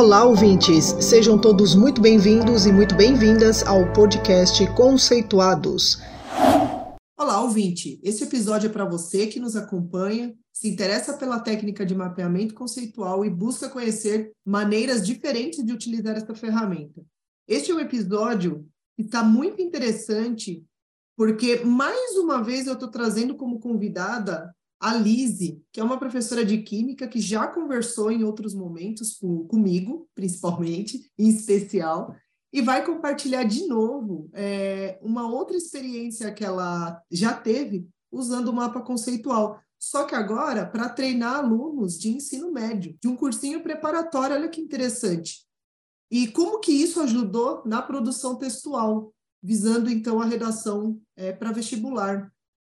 Olá, ouvintes! Sejam todos muito bem-vindos e muito bem-vindas ao podcast Conceituados. Olá, ouvinte! Esse episódio é para você que nos acompanha, se interessa pela técnica de mapeamento conceitual e busca conhecer maneiras diferentes de utilizar essa ferramenta. Este é um episódio que está muito interessante, porque mais uma vez eu estou trazendo como convidada a Lise, que é uma professora de química que já conversou em outros momentos com, comigo, principalmente, em especial, e vai compartilhar de novo é, uma outra experiência que ela já teve usando o mapa conceitual. Só que agora para treinar alunos de ensino médio, de um cursinho preparatório, olha que interessante. E como que isso ajudou na produção textual, visando então a redação é, para vestibular.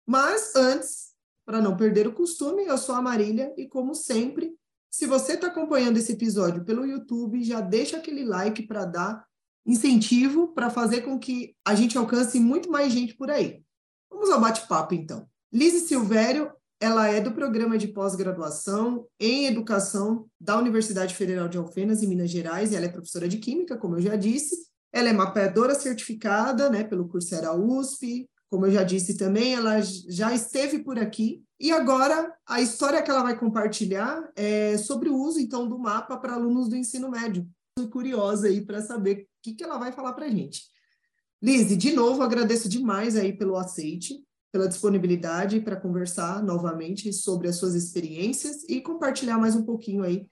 Mas antes, para não perder o costume, eu sou a Marília e, como sempre, se você está acompanhando esse episódio pelo YouTube, já deixa aquele like para dar incentivo para fazer com que a gente alcance muito mais gente por aí. Vamos ao bate-papo, então. Lise Silvério, ela é do programa de pós-graduação em educação da Universidade Federal de Alfenas, em Minas Gerais, e ela é professora de Química, como eu já disse. Ela é mapeadora certificada né, pelo Coursera USP, como eu já disse também, ela já esteve por aqui e agora a história que ela vai compartilhar é sobre o uso então do mapa para alunos do ensino médio. Estou curiosa aí para saber o que, que ela vai falar para a gente. Lise, de novo agradeço demais aí pelo aceite, pela disponibilidade para conversar novamente sobre as suas experiências e compartilhar mais um pouquinho aí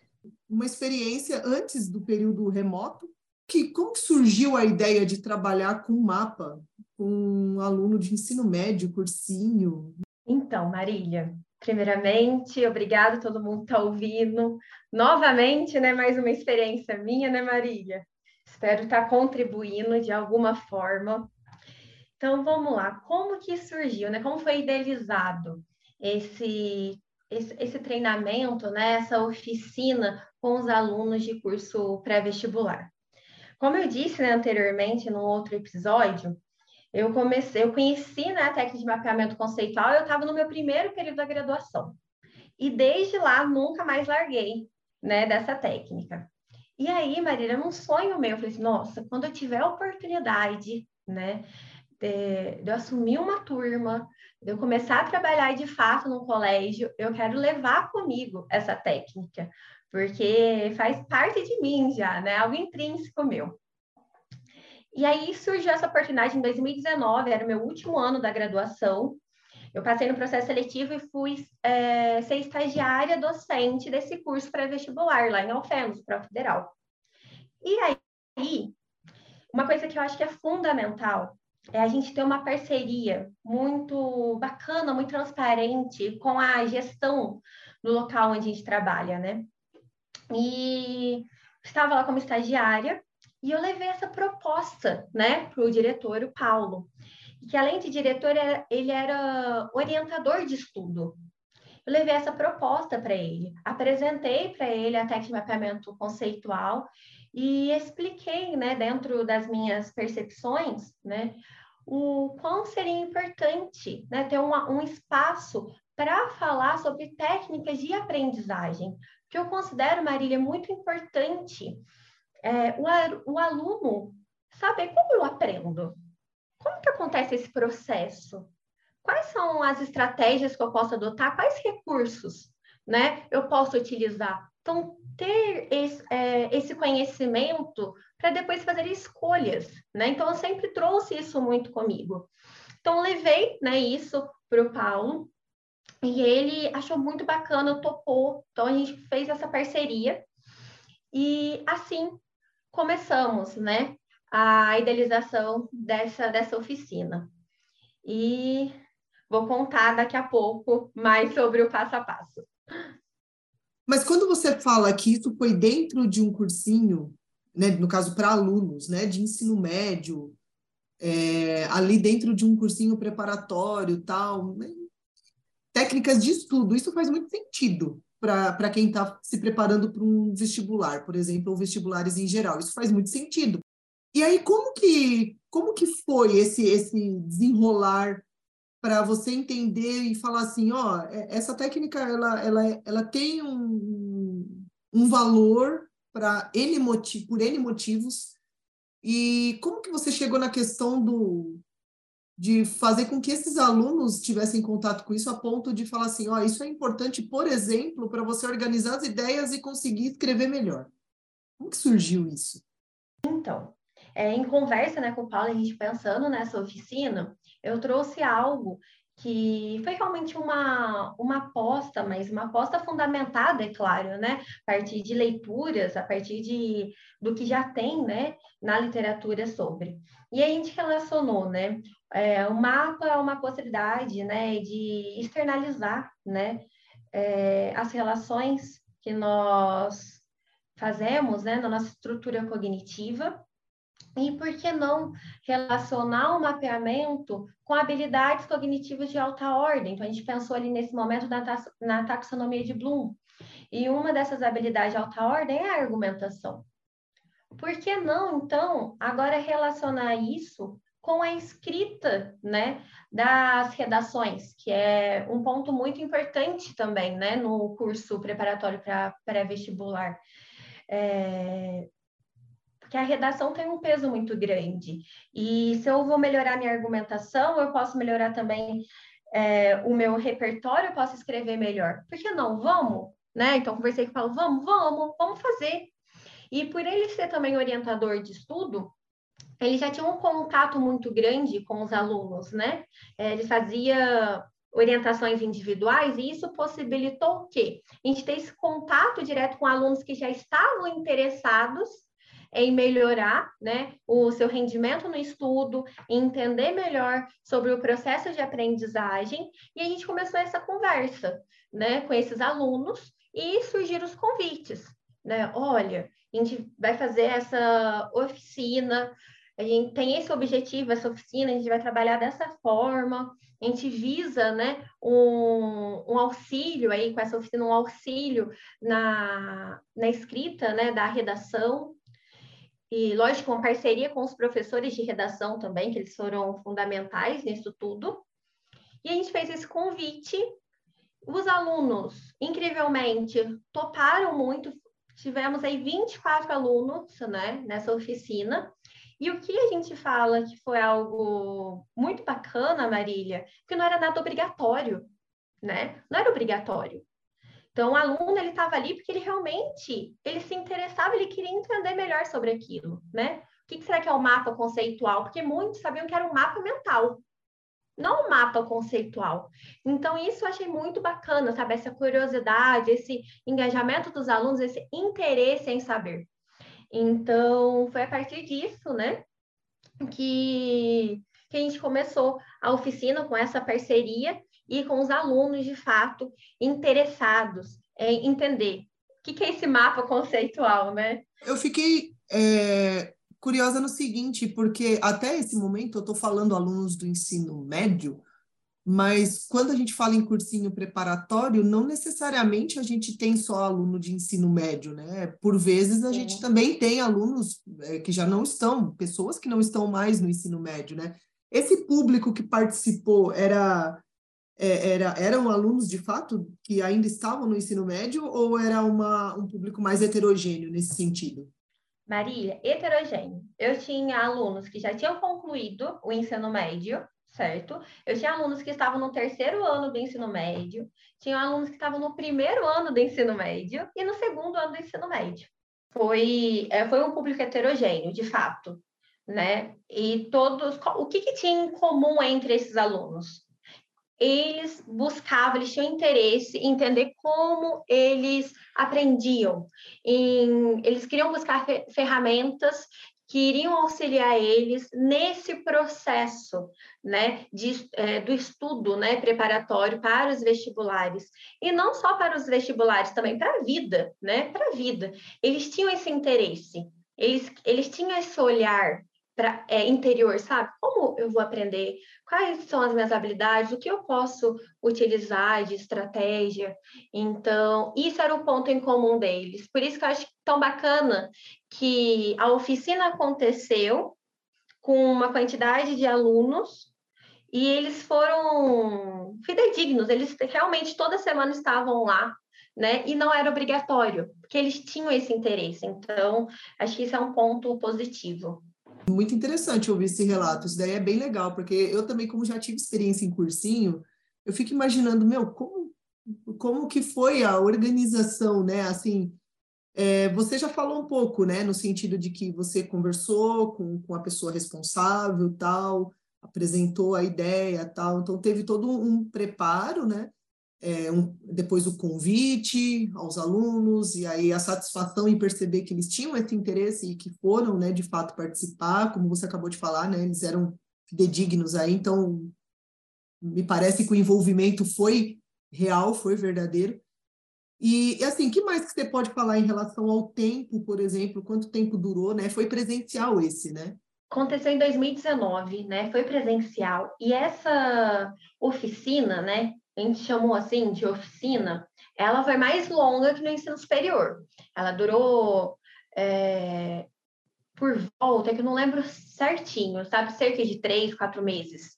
uma experiência antes do período remoto que como surgiu a ideia de trabalhar com mapa, com um aluno de ensino médio, cursinho? Então, Marília, primeiramente, obrigado todo mundo que está ouvindo. Novamente, né, mais uma experiência minha, né, Marília? Espero estar tá contribuindo de alguma forma. Então, vamos lá. Como que surgiu, né? Como foi idealizado esse, esse, esse treinamento, né? Essa oficina com os alunos de curso pré-vestibular? Como eu disse né, anteriormente, no outro episódio, eu comecei, eu conheci né, a técnica de mapeamento conceitual, eu estava no meu primeiro período da graduação. E desde lá nunca mais larguei né, dessa técnica. E aí, Marília, um sonho meu, eu falei assim, nossa, quando eu tiver a oportunidade, né, de, de eu assumir uma turma, de eu começar a trabalhar de fato no colégio, eu quero levar comigo essa técnica, porque faz parte de mim já, né? Algo intrínseco meu. E aí surgiu essa oportunidade em 2019, era o meu último ano da graduação. Eu passei no processo seletivo e fui é, ser estagiária docente desse curso pré-vestibular lá em Alfenos, para Federal. E aí, uma coisa que eu acho que é fundamental é a gente ter uma parceria muito bacana, muito transparente com a gestão do local onde a gente trabalha, né? E estava lá como estagiária e eu levei essa proposta, né, para o diretor, o Paulo, que além de diretor, ele era orientador de estudo. Eu levei essa proposta para ele, apresentei para ele a técnica de mapeamento conceitual e expliquei, né, dentro das minhas percepções, né, o quão seria importante né, ter um espaço para falar sobre técnicas de aprendizagem, que eu considero, Marília, muito importante é, o, o aluno saber como eu aprendo, como que acontece esse processo, quais são as estratégias que eu posso adotar, quais recursos né, eu posso utilizar. Então, ter esse, é, esse conhecimento para depois fazer escolhas, né? Então, eu sempre trouxe isso muito comigo. Então, levei né, isso para o Paulo e ele achou muito bacana, topou. Então a gente fez essa parceria e assim começamos, né, a idealização dessa dessa oficina. E vou contar daqui a pouco mais sobre o passo a passo. Mas quando você fala que isso foi dentro de um cursinho, né, no caso para alunos, né, de ensino médio, é, ali dentro de um cursinho preparatório, tal, né, técnicas de estudo. Isso faz muito sentido para quem está se preparando para um vestibular, por exemplo, ou vestibulares em geral. Isso faz muito sentido. E aí, como que, como que foi esse, esse desenrolar para você entender e falar assim, ó, é, essa técnica ela, ela, ela tem um, um valor para N motiv por N motivos. E como que você chegou na questão do de fazer com que esses alunos tivessem contato com isso a ponto de falar assim, ó, oh, isso é importante, por exemplo, para você organizar as ideias e conseguir escrever melhor. Como que surgiu isso? Então, é, em conversa né, com o Paulo, a gente pensando nessa oficina, eu trouxe algo que foi realmente uma, uma aposta, mas uma aposta fundamentada, é claro, né? A partir de leituras, a partir de, do que já tem, né, na literatura sobre. E a gente relacionou, né? É, o mapa é uma possibilidade, né, de externalizar, né, é, as relações que nós fazemos, né, na nossa estrutura cognitiva e por que não relacionar o mapeamento com habilidades cognitivas de alta ordem? Então, a gente pensou ali nesse momento na, na taxonomia de Bloom. E uma dessas habilidades de alta ordem é a argumentação. Por que não, então, agora relacionar isso com a escrita, né, das redações, que é um ponto muito importante também, né, no curso preparatório para pré-vestibular. É, que a redação tem um peso muito grande. E se eu vou melhorar minha argumentação, eu posso melhorar também é, o meu repertório, eu posso escrever melhor. Por que não? Vamos? Né? Então, conversei com o Paulo, vamos, vamos, vamos fazer. E por ele ser também orientador de estudo, ele já tinha um contato muito grande com os alunos, né? É, ele fazia orientações individuais e isso possibilitou o quê? A gente ter esse contato direto com alunos que já estavam interessados em melhorar né, o seu rendimento no estudo, entender melhor sobre o processo de aprendizagem, e a gente começou essa conversa né, com esses alunos e surgiram os convites. Né? Olha, a gente vai fazer essa oficina, a gente tem esse objetivo, essa oficina, a gente vai trabalhar dessa forma, a gente visa né, um, um auxílio aí com essa oficina, um auxílio na, na escrita né, da redação, e, lógico, uma parceria com os professores de redação também, que eles foram fundamentais nisso tudo. E a gente fez esse convite. Os alunos, incrivelmente, toparam muito. Tivemos aí 24 alunos né, nessa oficina. E o que a gente fala que foi algo muito bacana, Marília, que não era nada obrigatório, né? Não era obrigatório. Então, o aluno ele estava ali porque ele realmente ele se interessava, ele queria entender melhor sobre aquilo, né? O que, que será que é o mapa conceitual? Porque muitos sabiam que era um mapa mental, não um mapa conceitual. Então, isso eu achei muito bacana, sabe? Essa curiosidade, esse engajamento dos alunos, esse interesse em saber. Então, foi a partir disso, né, que, que a gente começou a oficina com essa parceria e com os alunos, de fato, interessados em entender o que, que é esse mapa conceitual, né? Eu fiquei é, curiosa no seguinte, porque até esse momento eu estou falando alunos do ensino médio, mas quando a gente fala em cursinho preparatório, não necessariamente a gente tem só aluno de ensino médio, né? Por vezes a gente também tem alunos é, que já não estão, pessoas que não estão mais no ensino médio, né? Esse público que participou era era, eram alunos de fato que ainda estavam no ensino médio ou era uma, um público mais heterogêneo nesse sentido? Marília, heterogêneo. Eu tinha alunos que já tinham concluído o ensino médio, certo? Eu tinha alunos que estavam no terceiro ano do ensino médio, tinha alunos que estavam no primeiro ano do ensino médio e no segundo ano do ensino médio. Foi, é, foi um público heterogêneo, de fato, né? E todos, o que, que tinha em comum entre esses alunos? Eles buscavam, eles tinham interesse em entender como eles aprendiam. Em, eles queriam buscar ferramentas que iriam auxiliar eles nesse processo né, de, é, do estudo né, preparatório para os vestibulares. E não só para os vestibulares, também para a vida, né? Para a vida. Eles tinham esse interesse, eles, eles tinham esse olhar pra, é, interior, sabe? Como eu vou aprender? Quais são as minhas habilidades? O que eu posso utilizar de estratégia? Então, isso era o ponto em comum deles. Por isso que eu acho tão bacana que a oficina aconteceu com uma quantidade de alunos e eles foram fidedignos, eles realmente toda semana estavam lá né? E não era obrigatório, porque eles tinham esse interesse. Então, acho que isso é um ponto positivo. Muito interessante ouvir esse relato. Isso daí é bem legal, porque eu também, como já tive experiência em cursinho, eu fico imaginando, meu, como, como que foi a organização, né? Assim, é, você já falou um pouco, né? No sentido de que você conversou com, com a pessoa responsável, tal, apresentou a ideia, tal. Então, teve todo um preparo, né? É, um, depois o convite aos alunos, e aí a satisfação em perceber que eles tinham esse interesse e que foram, né, de fato, participar, como você acabou de falar, né, eles eram fidedignos aí, então me parece que o envolvimento foi real, foi verdadeiro. E, e assim, que mais que você pode falar em relação ao tempo, por exemplo, quanto tempo durou, né? Foi presencial esse, né? Aconteceu em 2019, né? Foi presencial. E essa oficina, né? A gente chamou assim de oficina, ela foi mais longa que no ensino superior. Ela durou é, por volta, é que eu não lembro certinho, sabe? Cerca de três, quatro meses.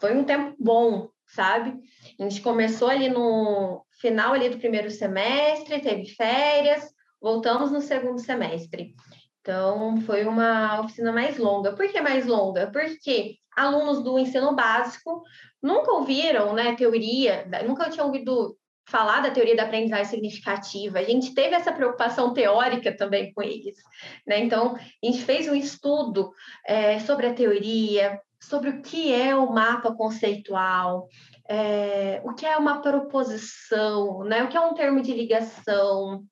Foi um tempo bom, sabe? A gente começou ali no final ali do primeiro semestre, teve férias, voltamos no segundo semestre. Então, foi uma oficina mais longa. Por que mais longa? Porque alunos do ensino básico nunca ouviram, né, teoria, nunca tinham ouvido falar da teoria da aprendizagem significativa. A gente teve essa preocupação teórica também com eles, né? Então, a gente fez um estudo é, sobre a teoria, sobre o que é o mapa conceitual, é, o que é uma proposição, né? O que é um termo de ligação,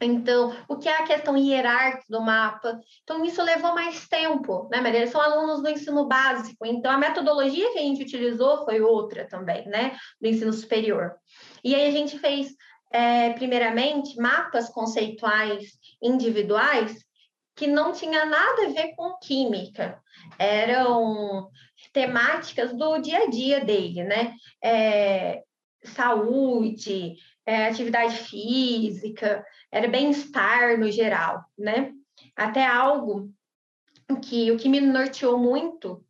então, o que é a questão hierárquica do mapa? Então, isso levou mais tempo, né, Maria? São alunos do ensino básico, então a metodologia que a gente utilizou foi outra também, né, do ensino superior. E aí a gente fez, é, primeiramente, mapas conceituais individuais que não tinha nada a ver com química, eram temáticas do dia a dia dele, né? É, saúde, é, atividade física, era bem-estar no geral, né? Até algo que o que me norteou muito,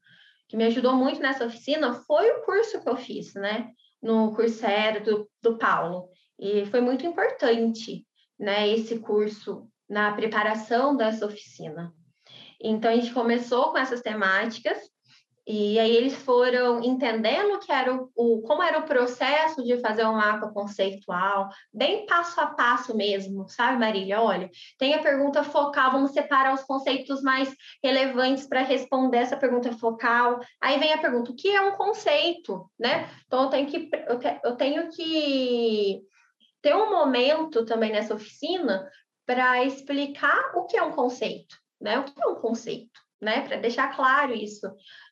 que me ajudou muito nessa oficina, foi o curso que eu fiz, né? No aéreo do, do Paulo. E foi muito importante, né? Esse curso na preparação dessa oficina. Então, a gente começou com essas temáticas e aí eles foram entendendo que era o, o, como era o processo de fazer um mapa conceitual, bem passo a passo mesmo, sabe, Marília? Olha, tem a pergunta focal, vamos separar os conceitos mais relevantes para responder essa pergunta focal. Aí vem a pergunta, o que é um conceito, né? Então eu tenho que eu, te, eu tenho que ter um momento também nessa oficina para explicar o que é um conceito, né? O que é um conceito? né? Para deixar claro isso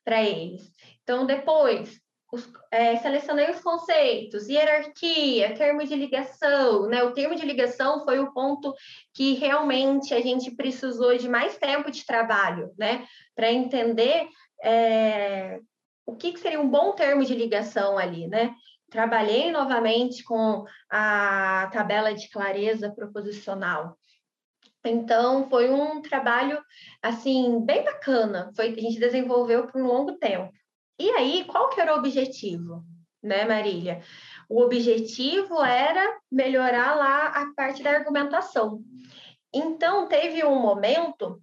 para eles. Então, depois, os, é, selecionei os conceitos, hierarquia, termo de ligação, né? O termo de ligação foi o ponto que realmente a gente precisou de mais tempo de trabalho, né? Para entender é, o que, que seria um bom termo de ligação ali, né? Trabalhei novamente com a tabela de clareza proposicional. Então, foi um trabalho, assim, bem bacana. Foi, a gente desenvolveu por um longo tempo. E aí, qual que era o objetivo, né, Marília? O objetivo era melhorar lá a parte da argumentação. Então, teve um momento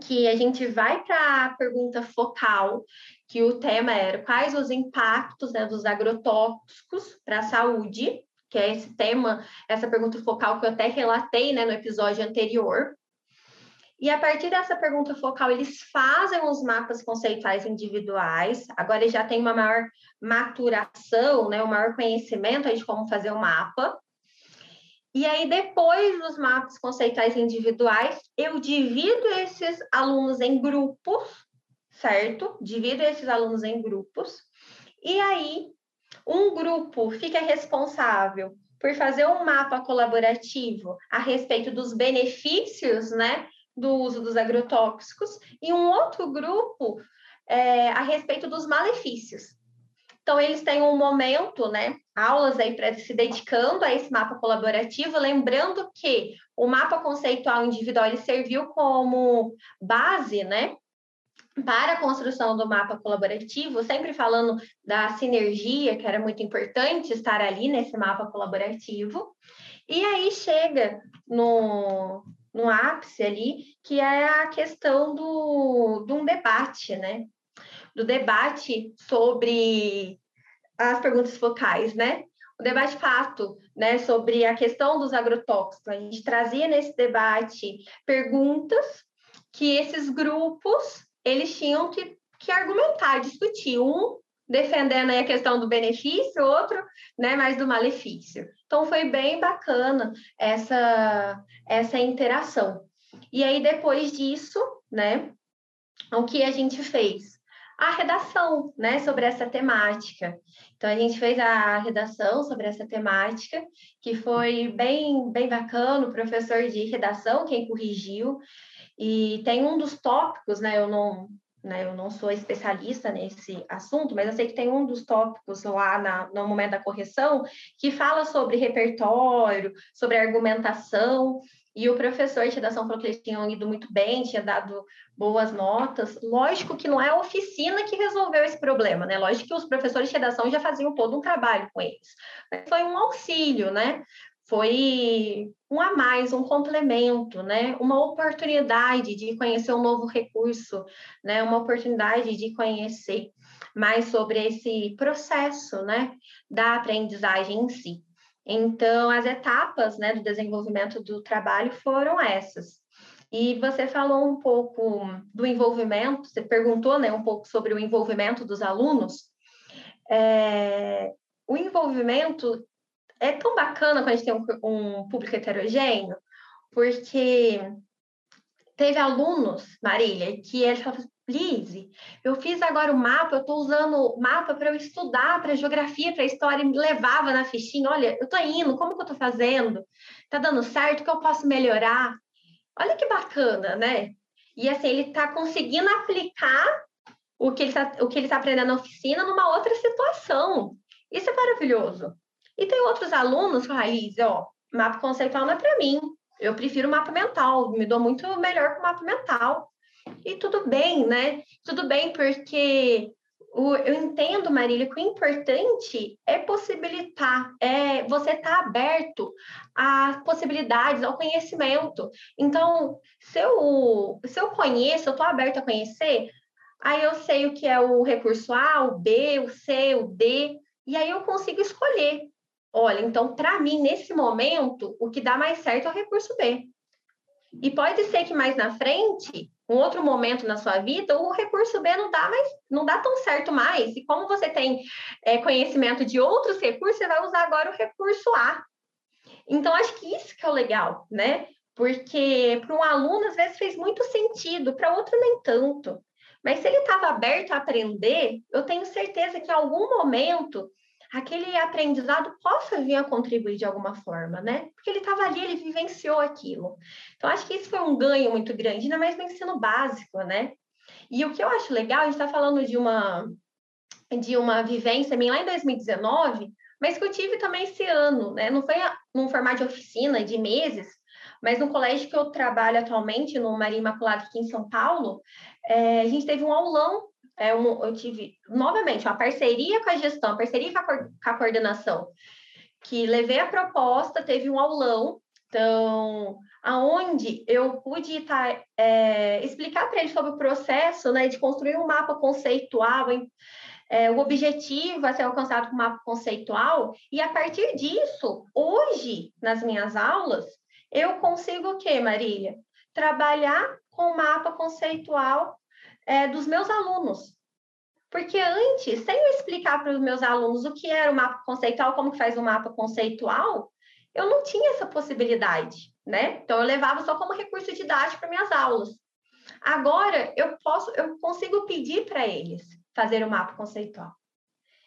que a gente vai para a pergunta focal, que o tema era quais os impactos né, dos agrotóxicos para a saúde, que é esse tema, essa pergunta focal que eu até relatei né, no episódio anterior. E a partir dessa pergunta focal, eles fazem os mapas conceituais individuais. Agora eles já têm uma maior maturação, né, um maior conhecimento de como fazer o mapa. E aí, depois dos mapas conceituais individuais, eu divido esses alunos em grupos, certo? Divido esses alunos em grupos. E aí, um grupo fica responsável por fazer um mapa colaborativo a respeito dos benefícios, né, do uso dos agrotóxicos, e um outro grupo é, a respeito dos malefícios. Então, eles têm um momento, né, aulas aí para se dedicando a esse mapa colaborativo, lembrando que o mapa conceitual individual ele serviu como base, né, para a construção do mapa colaborativo, sempre falando da sinergia, que era muito importante estar ali nesse mapa colaborativo. E aí chega no, no ápice ali, que é a questão do, de um debate, né? Do debate sobre as perguntas focais, né? O debate fato, né, sobre a questão dos agrotóxicos. A gente trazia nesse debate perguntas que esses grupos eles tinham que, que argumentar, discutir. Um defendendo a questão do benefício, outro né, mais do malefício. Então foi bem bacana essa, essa interação. E aí, depois disso, né, o que a gente fez? A redação, né, sobre essa temática. Então, a gente fez a redação sobre essa temática, que foi bem, bem bacana, o professor de redação quem corrigiu, e tem um dos tópicos, né? Eu não, né, eu não sou especialista nesse assunto, mas eu sei que tem um dos tópicos lá na, no momento da correção que fala sobre repertório, sobre argumentação, e o professor de redação falou que eles tinham ido muito bem, tinha dado boas notas. Lógico que não é a oficina que resolveu esse problema, né? Lógico que os professores de redação já faziam todo um trabalho com eles. Mas foi um auxílio, né? Foi um a mais, um complemento, né? Uma oportunidade de conhecer um novo recurso, né? Uma oportunidade de conhecer mais sobre esse processo, né? Da aprendizagem em si. Então, as etapas, né, do desenvolvimento do trabalho foram essas. E você falou um pouco do envolvimento, você perguntou, né, um pouco sobre o envolvimento dos alunos. É, o envolvimento é tão bacana quando a gente tem um, um público heterogêneo, porque teve alunos, Marília, que eles falavam assim, eu fiz agora o mapa, eu estou usando o mapa para eu estudar, para geografia, para história, me levava na fichinha, olha, eu estou indo, como que eu estou fazendo? Está dando certo? O que eu posso melhorar? Olha que bacana, né? E assim, ele está conseguindo aplicar o que ele está tá aprendendo na oficina numa outra situação. Isso é maravilhoso. E tem outros alunos falam, ó, mapa conceitual não é para mim. Eu prefiro mapa mental, me dou muito melhor com mapa mental. E tudo bem, né? Tudo bem, porque o, eu entendo, Marília, que o importante é possibilitar, é você estar tá aberto às possibilidades, ao conhecimento. Então, se eu, se eu conheço, eu estou aberto a conhecer, aí eu sei o que é o recurso A, o B, o C, o D, e aí eu consigo escolher. Olha, então, para mim, nesse momento, o que dá mais certo é o recurso B. E pode ser que mais na frente, um outro momento na sua vida, o recurso B não dá mais, não dá tão certo mais. E como você tem é, conhecimento de outros recursos, você vai usar agora o recurso A. Então, acho que isso que é o legal, né? Porque para um aluno, às vezes, fez muito sentido, para outro, nem tanto. Mas se ele estava aberto a aprender, eu tenho certeza que em algum momento aquele aprendizado possa vir a contribuir de alguma forma, né? Porque ele estava ali, ele vivenciou aquilo. Então, acho que isso foi um ganho muito grande, ainda mais no ensino básico, né? E o que eu acho legal, a gente está falando de uma, de uma vivência minha lá em 2019, mas que eu tive também esse ano, né? Não foi num formato de oficina, de meses, mas no colégio que eu trabalho atualmente, no Maria Imaculada aqui em São Paulo, é, a gente teve um aulão é um, eu tive, novamente, uma parceria com a gestão, parceria com a, com a coordenação, que levei a proposta, teve um aulão, então, aonde eu pude tá, é, explicar para eles sobre o processo né, de construir um mapa conceitual, é, o objetivo a ser alcançado com o mapa conceitual, e a partir disso, hoje, nas minhas aulas, eu consigo o quê, Marília? Trabalhar com o mapa conceitual é, dos meus alunos. Porque antes, sem eu explicar para os meus alunos o que era o mapa conceitual, como que faz o um mapa conceitual, eu não tinha essa possibilidade, né? Então, eu levava só como recurso didático para minhas aulas. Agora, eu posso, eu consigo pedir para eles fazer o mapa conceitual.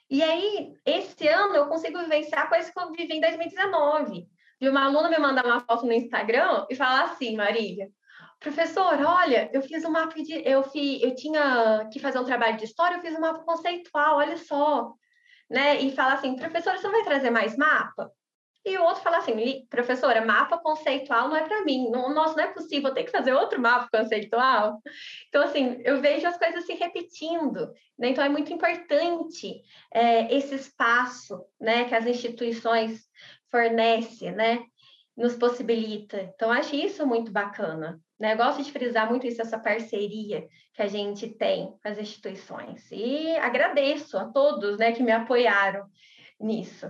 E aí, esse ano, eu consigo vivenciar coisas que eu vivi em 2019. De uma aluna me mandar uma foto no Instagram e falar assim, Marília, professor, olha, eu fiz um mapa de. Eu, fiz, eu tinha que fazer um trabalho de história, eu fiz um mapa conceitual, olha só. Né? E fala assim, professor, você vai trazer mais mapa? E o outro fala assim, professora, mapa conceitual não é para mim. Não, nossa, não é possível, tem que fazer outro mapa conceitual. Então, assim, eu vejo as coisas se repetindo. Né? Então, é muito importante é, esse espaço né, que as instituições fornecem, né? nos possibilita. Então, acho isso muito bacana. Né? Eu gosto de frisar muito isso, essa parceria que a gente tem com as instituições. E agradeço a todos né, que me apoiaram nisso.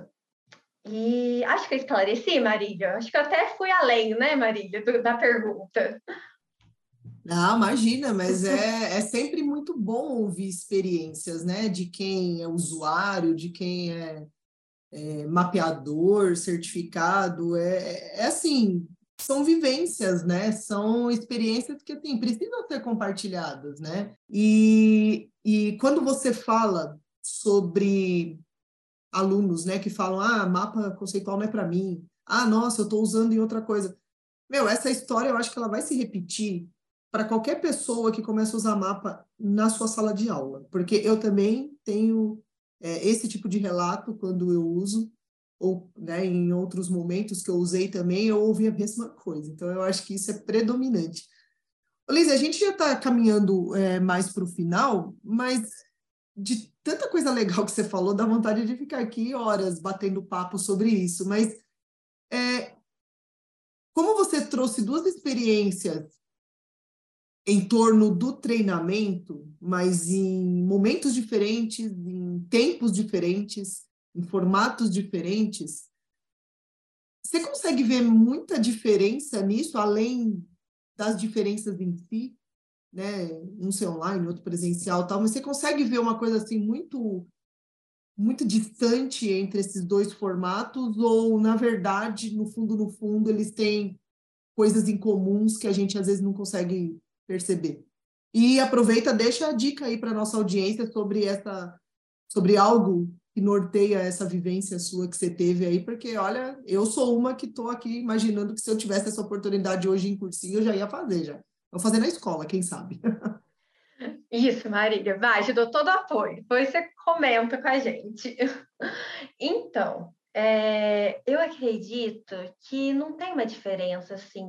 E acho que eu esclareci, Marília. Acho que eu até fui além, né, Marília, da pergunta. Não, imagina, mas é, é sempre muito bom ouvir experiências, né, de quem é usuário, de quem é, é mapeador, certificado, é, é assim, são vivências, né, são experiências que, assim, precisam ser compartilhadas, né, e, e quando você fala sobre alunos, né, que falam, ah, mapa conceitual não é para mim, ah, nossa, eu estou usando em outra coisa. Meu, essa história eu acho que ela vai se repetir para qualquer pessoa que comece a usar mapa na sua sala de aula, porque eu também tenho é, esse tipo de relato quando eu uso, ou né, em outros momentos que eu usei também, eu ouvi a mesma coisa. Então, eu acho que isso é predominante. Liz, a gente já está caminhando é, mais para o final, mas de tanta coisa legal que você falou, dá vontade de ficar aqui horas batendo papo sobre isso. Mas é, como você trouxe duas experiências em torno do treinamento, mas em momentos diferentes, em tempos diferentes, em formatos diferentes, você consegue ver muita diferença nisso, além das diferenças em si? né, um ser online, outro presencial, tal, mas você consegue ver uma coisa assim muito muito distante entre esses dois formatos ou na verdade, no fundo no fundo, eles têm coisas em comuns que a gente às vezes não consegue perceber. E aproveita, deixa a dica aí para nossa audiência sobre essa sobre algo que norteia essa vivência sua que você teve aí, porque olha, eu sou uma que estou aqui imaginando que se eu tivesse essa oportunidade hoje em cursinho, eu já ia fazer já. Vou fazer na escola, quem sabe? Isso, Marília, vai, te dou todo o apoio. Depois você comenta com a gente. Então, é, eu acredito que não tem uma diferença, assim,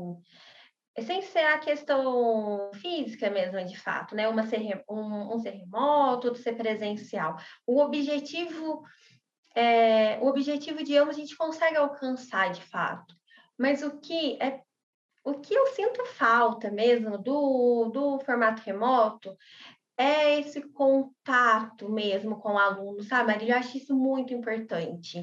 sem ser a questão física mesmo, de fato, né? Uma ser, um, um ser remoto, outro ser presencial. O objetivo, é, o objetivo de ambos a gente consegue alcançar, de fato. Mas o que é o que eu sinto falta mesmo do, do formato remoto é esse contato mesmo com o aluno, sabe, Marília? Eu acho isso muito importante,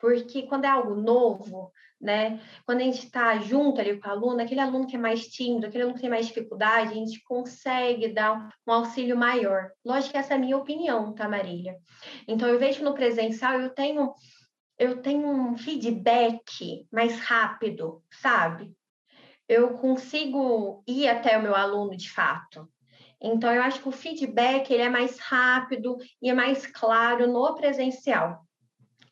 porque quando é algo novo, né? Quando a gente está junto ali com o aluno, aquele aluno que é mais tímido, aquele aluno que tem mais dificuldade, a gente consegue dar um auxílio maior. Lógico que essa é a minha opinião, tá, Marília? Então, eu vejo no presencial, eu tenho eu tenho um feedback mais rápido, sabe? eu consigo ir até o meu aluno de fato. Então, eu acho que o feedback ele é mais rápido e é mais claro no presencial.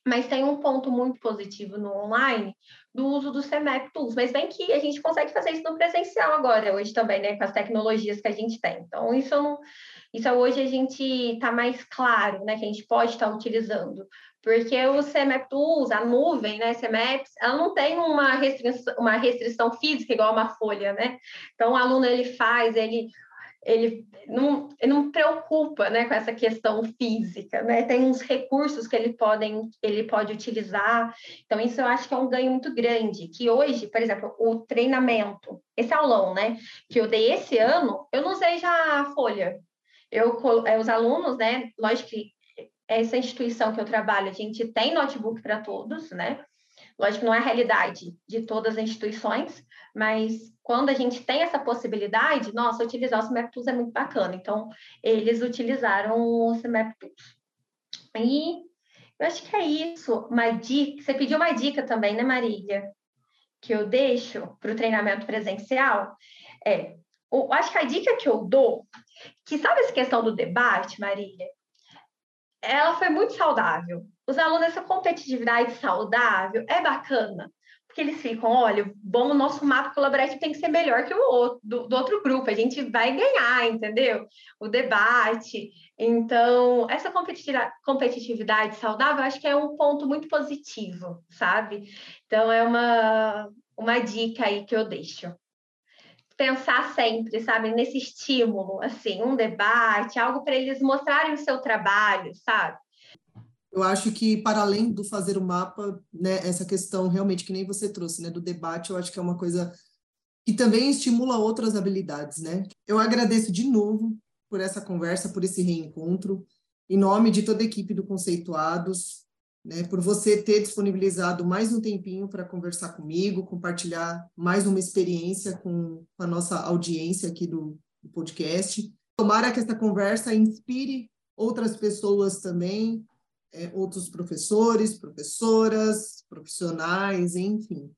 Mas tem um ponto muito positivo no online do uso do CMAP Tools. Mas bem que a gente consegue fazer isso no presencial agora, hoje também, né? Com as tecnologias que a gente tem. Então, isso, não, isso hoje a gente está mais claro, né? Que a gente pode estar tá utilizando. Porque o CMAP Tools, a nuvem, né, CMAPs, ela não tem uma restrição, uma restrição física igual uma folha, né? Então, o aluno, ele faz, ele, ele não, ele não preocupa, né, com essa questão física, né? Tem uns recursos que ele, podem, ele pode utilizar. Então, isso eu acho que é um ganho muito grande, que hoje, por exemplo, o treinamento, esse aulão, né, que eu dei esse ano, eu não usei já a folha. Eu, é, os alunos, né, lógico que essa instituição que eu trabalho, a gente tem notebook para todos, né? Lógico que não é a realidade de todas as instituições, mas quando a gente tem essa possibilidade, nossa, utilizar o Tools é muito bacana. Então, eles utilizaram o Tools. E eu acho que é isso. Uma dica, você pediu uma dica também, né, Marília? Que eu deixo para o treinamento presencial. É, eu acho que a dica que eu dou, que sabe essa questão do debate, Marília? ela foi muito saudável. Os alunos, essa competitividade saudável é bacana, que eles ficam, olha, bom, o nosso mapa colaborativo tem que ser melhor que o outro, do, do, outro grupo, a gente vai ganhar, entendeu? O debate. Então, essa competitividade saudável, acho que é um ponto muito positivo, sabe? Então, é uma, uma dica aí que eu deixo. Pensar sempre, sabe, nesse estímulo, assim, um debate, algo para eles mostrarem o seu trabalho, sabe? Eu acho que, para além do fazer o mapa, né, essa questão realmente que nem você trouxe, né, do debate, eu acho que é uma coisa que também estimula outras habilidades, né? Eu agradeço de novo por essa conversa, por esse reencontro, em nome de toda a equipe do Conceituados, né, por você ter disponibilizado mais um tempinho para conversar comigo, compartilhar mais uma experiência com a nossa audiência aqui do, do podcast. Tomara que essa conversa inspire outras pessoas também é, outros professores, professoras, profissionais, enfim.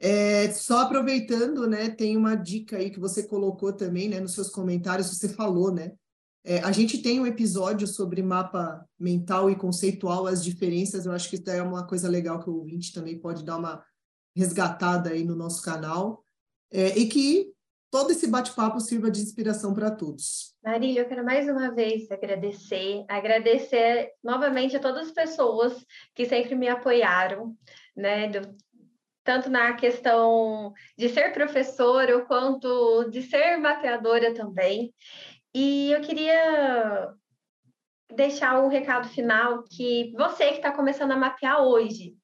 É, só aproveitando, né, tem uma dica aí que você colocou também, né, nos seus comentários, você falou, né, é, a gente tem um episódio sobre mapa mental e conceitual, as diferenças, eu acho que isso é uma coisa legal que o ouvinte também pode dar uma resgatada aí no nosso canal, é, e que todo esse bate-papo sirva de inspiração para todos. Marília, eu quero mais uma vez agradecer, agradecer novamente a todas as pessoas que sempre me apoiaram, né, do, tanto na questão de ser professora quanto de ser mapeadora também. E eu queria deixar um recado final que você que está começando a mapear hoje,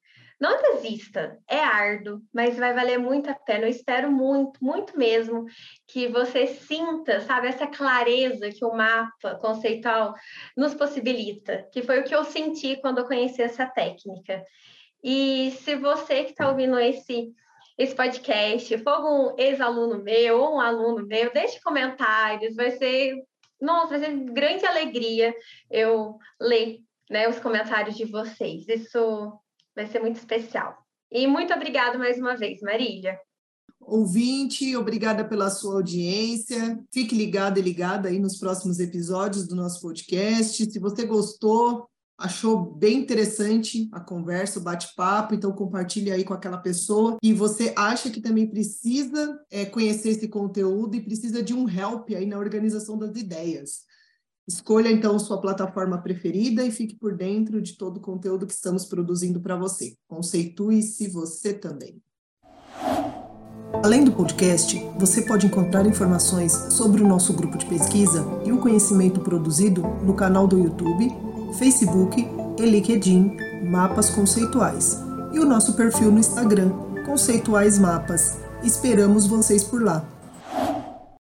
não desista, é árduo, mas vai valer muito a pena. Eu espero muito, muito mesmo que você sinta, sabe, essa clareza que o mapa conceitual nos possibilita, que foi o que eu senti quando eu conheci essa técnica. E se você que está ouvindo esse esse podcast for um ex-aluno meu ou um aluno meu, deixe comentários, vai ser, nossa, vai ser grande alegria eu ler né, os comentários de vocês. Isso Vai ser muito especial. E muito obrigada mais uma vez, Marília. Ouvinte, obrigada pela sua audiência. Fique ligado e ligada aí nos próximos episódios do nosso podcast. Se você gostou, achou bem interessante a conversa, o bate-papo, então compartilhe aí com aquela pessoa e você acha que também precisa é, conhecer esse conteúdo e precisa de um help aí na organização das ideias. Escolha então sua plataforma preferida e fique por dentro de todo o conteúdo que estamos produzindo para você. Conceitue-se você também. Além do podcast, você pode encontrar informações sobre o nosso grupo de pesquisa e o conhecimento produzido no canal do YouTube, Facebook e LinkedIn Mapas Conceituais e o nosso perfil no Instagram Conceituais Mapas. Esperamos vocês por lá.